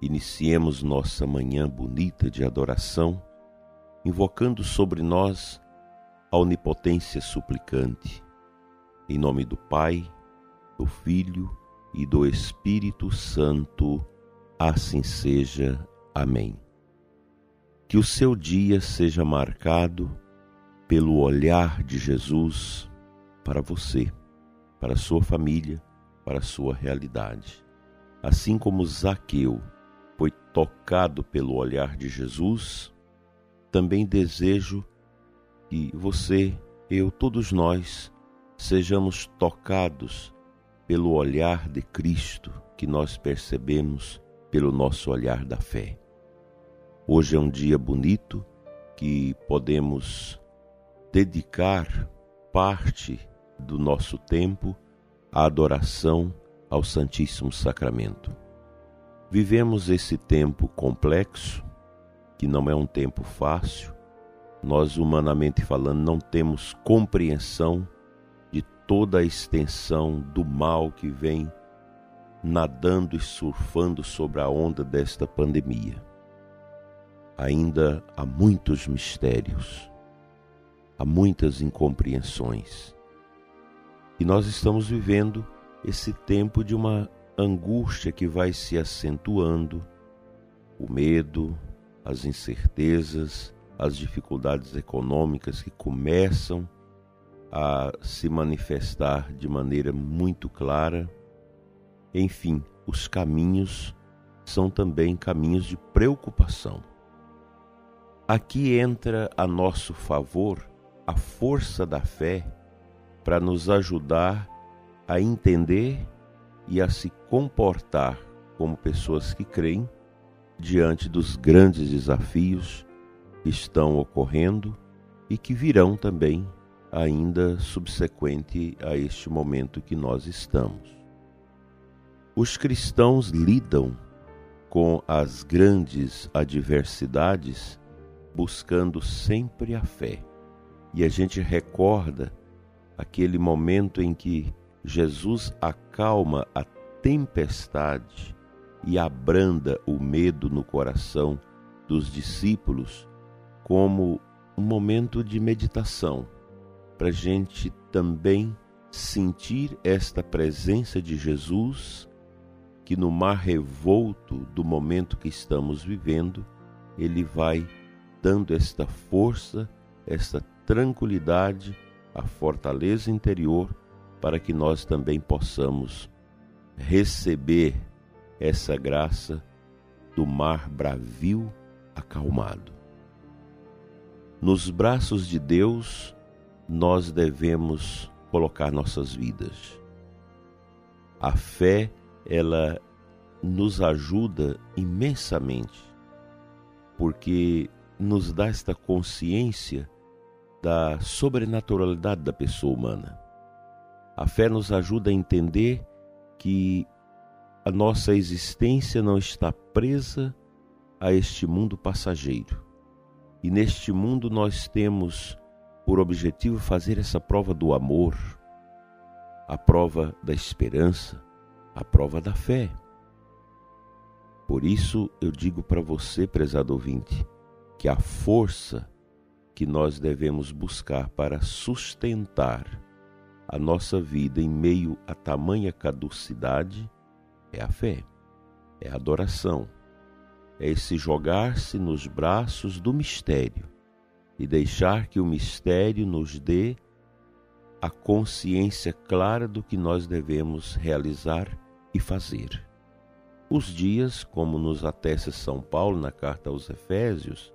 iniciemos nossa manhã bonita de adoração, invocando sobre nós a onipotência suplicante. Em nome do Pai, do Filho e do Espírito Santo, assim seja. Amém. Que o seu dia seja marcado pelo olhar de Jesus para você, para sua família, para sua realidade. Assim como Zaqueu foi tocado pelo olhar de Jesus, também desejo que você, eu, todos nós, sejamos tocados pelo olhar de Cristo que nós percebemos pelo nosso olhar da fé. Hoje é um dia bonito que podemos dedicar parte do nosso tempo à adoração ao Santíssimo Sacramento. Vivemos esse tempo complexo, que não é um tempo fácil. Nós, humanamente falando, não temos compreensão de toda a extensão do mal que vem nadando e surfando sobre a onda desta pandemia. Ainda há muitos mistérios, há muitas incompreensões. E nós estamos vivendo esse tempo de uma angústia que vai se acentuando, o medo, as incertezas, as dificuldades econômicas que começam a se manifestar de maneira muito clara. Enfim, os caminhos são também caminhos de preocupação. Aqui entra a nosso favor a força da fé para nos ajudar a entender e a se comportar como pessoas que creem diante dos grandes desafios que estão ocorrendo e que virão também ainda subsequente a este momento que nós estamos. Os cristãos lidam com as grandes adversidades buscando sempre a fé. E a gente recorda aquele momento em que Jesus acalma a tempestade e abranda o medo no coração dos discípulos como um momento de meditação, para a gente também sentir esta presença de Jesus, que no mar revolto do momento que estamos vivendo, ele vai dando esta força, esta tranquilidade, a fortaleza interior para que nós também possamos receber essa graça do mar bravio acalmado. Nos braços de Deus, nós devemos colocar nossas vidas. A fé, ela nos ajuda imensamente, porque nos dá esta consciência da sobrenaturalidade da pessoa humana. A fé nos ajuda a entender que a nossa existência não está presa a este mundo passageiro. E neste mundo nós temos por objetivo fazer essa prova do amor, a prova da esperança, a prova da fé. Por isso eu digo para você, prezado ouvinte, que a força que nós devemos buscar para sustentar a nossa vida em meio a tamanha caducidade é a fé, é a adoração, é esse jogar-se nos braços do mistério e deixar que o mistério nos dê a consciência clara do que nós devemos realizar e fazer. Os dias, como nos atesta São Paulo na carta aos Efésios,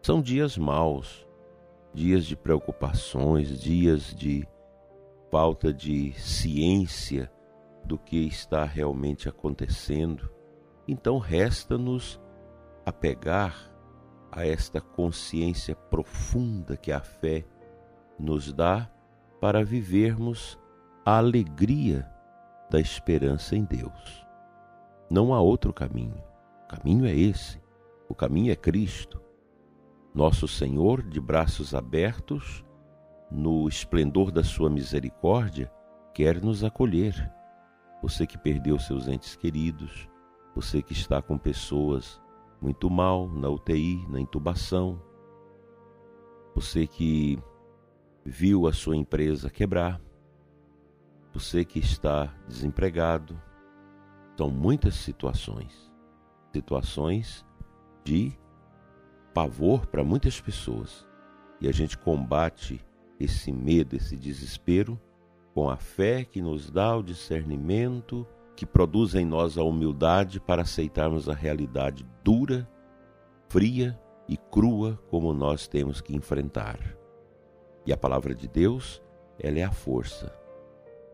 são dias maus, dias de preocupações, dias de falta de ciência do que está realmente acontecendo, Então resta-nos apegar a esta consciência profunda que a fé nos dá para vivermos a alegria da esperança em Deus. Não há outro caminho. O caminho é esse. O caminho é Cristo. Nosso Senhor, de braços abertos, no esplendor da sua misericórdia, quer nos acolher. Você que perdeu seus entes queridos, você que está com pessoas muito mal na UTI, na intubação, você que viu a sua empresa quebrar, você que está desempregado. São muitas situações, situações de pavor para muitas pessoas. E a gente combate esse medo, esse desespero com a fé que nos dá o discernimento, que produz em nós a humildade para aceitarmos a realidade dura, fria e crua como nós temos que enfrentar. E a palavra de Deus, ela é a força.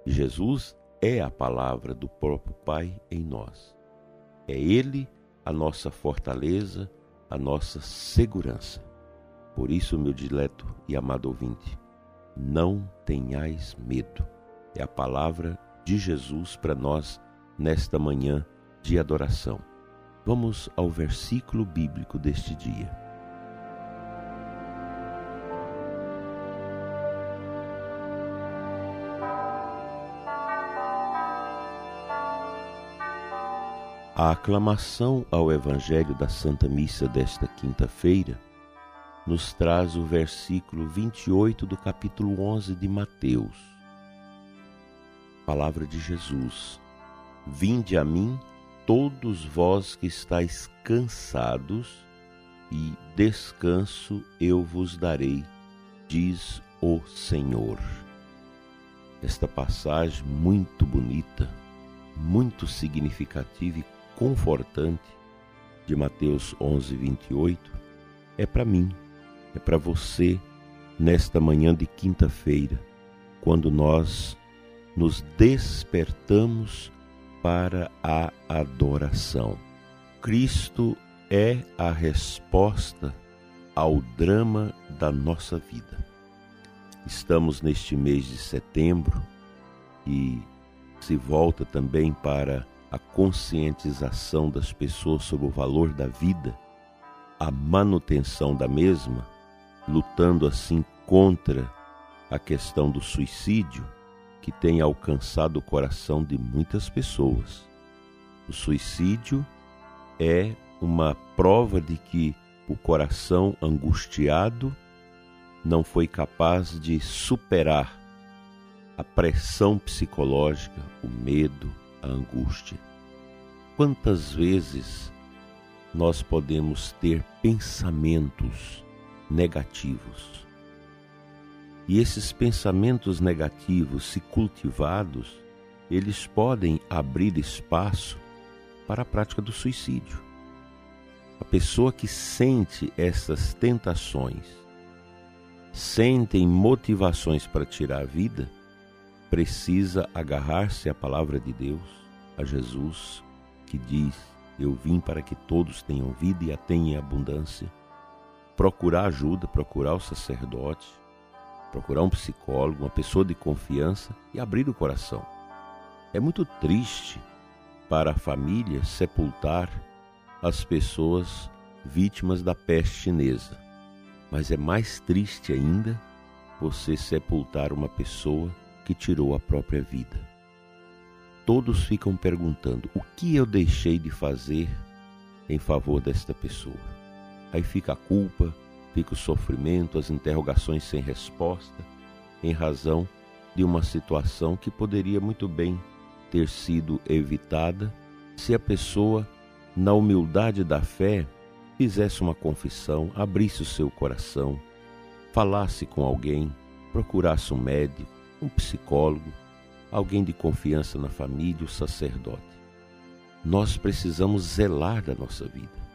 Jesus é a palavra do próprio Pai em nós. É Ele a nossa fortaleza, a nossa segurança. Por isso, meu dileto e amado ouvinte, não tenhais medo. É a palavra de Jesus para nós nesta manhã de adoração. Vamos ao versículo bíblico deste dia. A aclamação ao Evangelho da Santa Missa desta quinta-feira nos traz o versículo 28 do capítulo 11 de Mateus. Palavra de Jesus: Vinde a mim, todos vós que estáis cansados, e descanso eu vos darei, diz o Senhor. Esta passagem muito bonita, muito significativa e confortante de Mateus 11, 28 é para mim é para você nesta manhã de quinta-feira, quando nós nos despertamos para a adoração. Cristo é a resposta ao drama da nossa vida. Estamos neste mês de setembro e se volta também para a conscientização das pessoas sobre o valor da vida, a manutenção da mesma lutando assim contra a questão do suicídio que tem alcançado o coração de muitas pessoas. O suicídio é uma prova de que o coração angustiado não foi capaz de superar a pressão psicológica, o medo, a angústia. Quantas vezes nós podemos ter pensamentos negativos. E esses pensamentos negativos, se cultivados, eles podem abrir espaço para a prática do suicídio. A pessoa que sente essas tentações, sentem motivações para tirar a vida, precisa agarrar-se à palavra de Deus, a Jesus, que diz: Eu vim para que todos tenham vida e a tenham em abundância procurar ajuda, procurar o sacerdote, procurar um psicólogo, uma pessoa de confiança e abrir o coração. É muito triste para a família sepultar as pessoas vítimas da peste chinesa, mas é mais triste ainda você sepultar uma pessoa que tirou a própria vida. Todos ficam perguntando: o que eu deixei de fazer em favor desta pessoa? Aí fica a culpa, fica o sofrimento, as interrogações sem resposta, em razão de uma situação que poderia muito bem ter sido evitada se a pessoa, na humildade da fé, fizesse uma confissão, abrisse o seu coração, falasse com alguém, procurasse um médico, um psicólogo, alguém de confiança na família, o sacerdote. Nós precisamos zelar da nossa vida.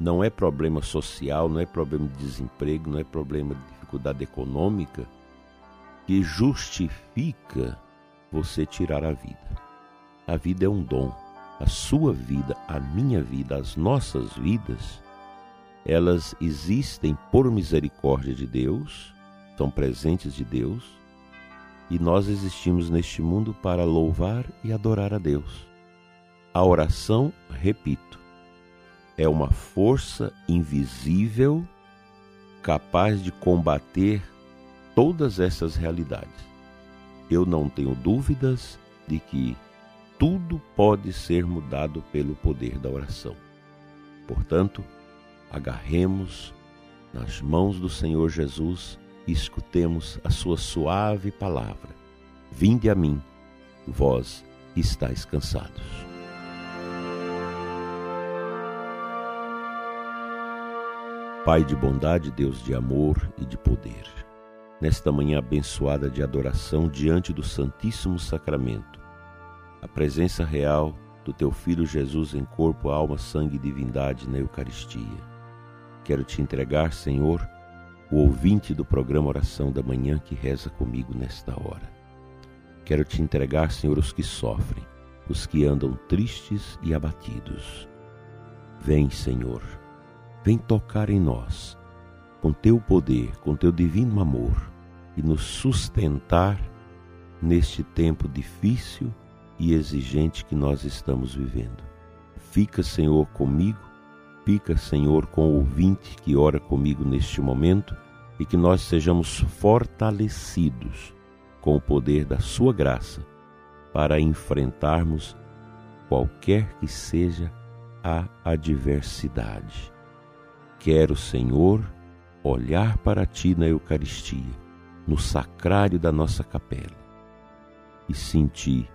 Não é problema social, não é problema de desemprego, não é problema de dificuldade econômica que justifica você tirar a vida. A vida é um dom, a sua vida, a minha vida, as nossas vidas, elas existem por misericórdia de Deus, são presentes de Deus, e nós existimos neste mundo para louvar e adorar a Deus. A oração, repito, é uma força invisível capaz de combater todas essas realidades. Eu não tenho dúvidas de que tudo pode ser mudado pelo poder da oração. Portanto, agarremos nas mãos do Senhor Jesus e escutemos a sua suave palavra. Vinde a mim, vós estáis cansados. Pai de bondade, Deus de amor e de poder, nesta manhã abençoada de adoração diante do Santíssimo Sacramento, a presença real do teu Filho Jesus em corpo, alma, sangue e divindade na Eucaristia. Quero te entregar, Senhor, o ouvinte do programa Oração da Manhã que reza comigo nesta hora. Quero te entregar, Senhor, os que sofrem, os que andam tristes e abatidos. Vem, Senhor, vem tocar em nós, com teu poder, com teu divino amor, e nos sustentar neste tempo difícil e exigente que nós estamos vivendo. Fica, Senhor, comigo, fica, Senhor, com o ouvinte que ora comigo neste momento e que nós sejamos fortalecidos com o poder da Sua graça para enfrentarmos qualquer que seja a adversidade. Quero, Senhor, olhar para Ti na Eucaristia, no sacrário da nossa capela, e sentir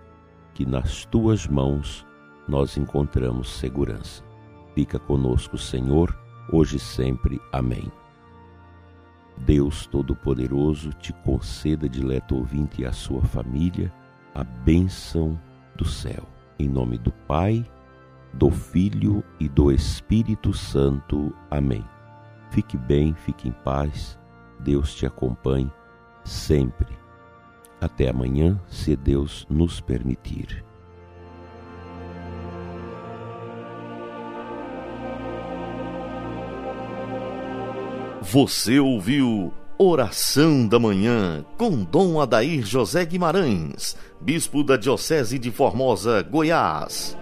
que nas tuas mãos nós encontramos segurança. Fica conosco, Senhor, hoje e sempre. Amém. Deus Todo-Poderoso te conceda, dileto ouvinte, e a sua família, a bênção do céu. Em nome do Pai, do Filho e do Espírito Santo. Amém. Fique bem, fique em paz. Deus te acompanhe sempre até amanhã, se Deus nos permitir. Você ouviu Oração da Manhã com Dom Adair José Guimarães, Bispo da Diocese de Formosa, Goiás.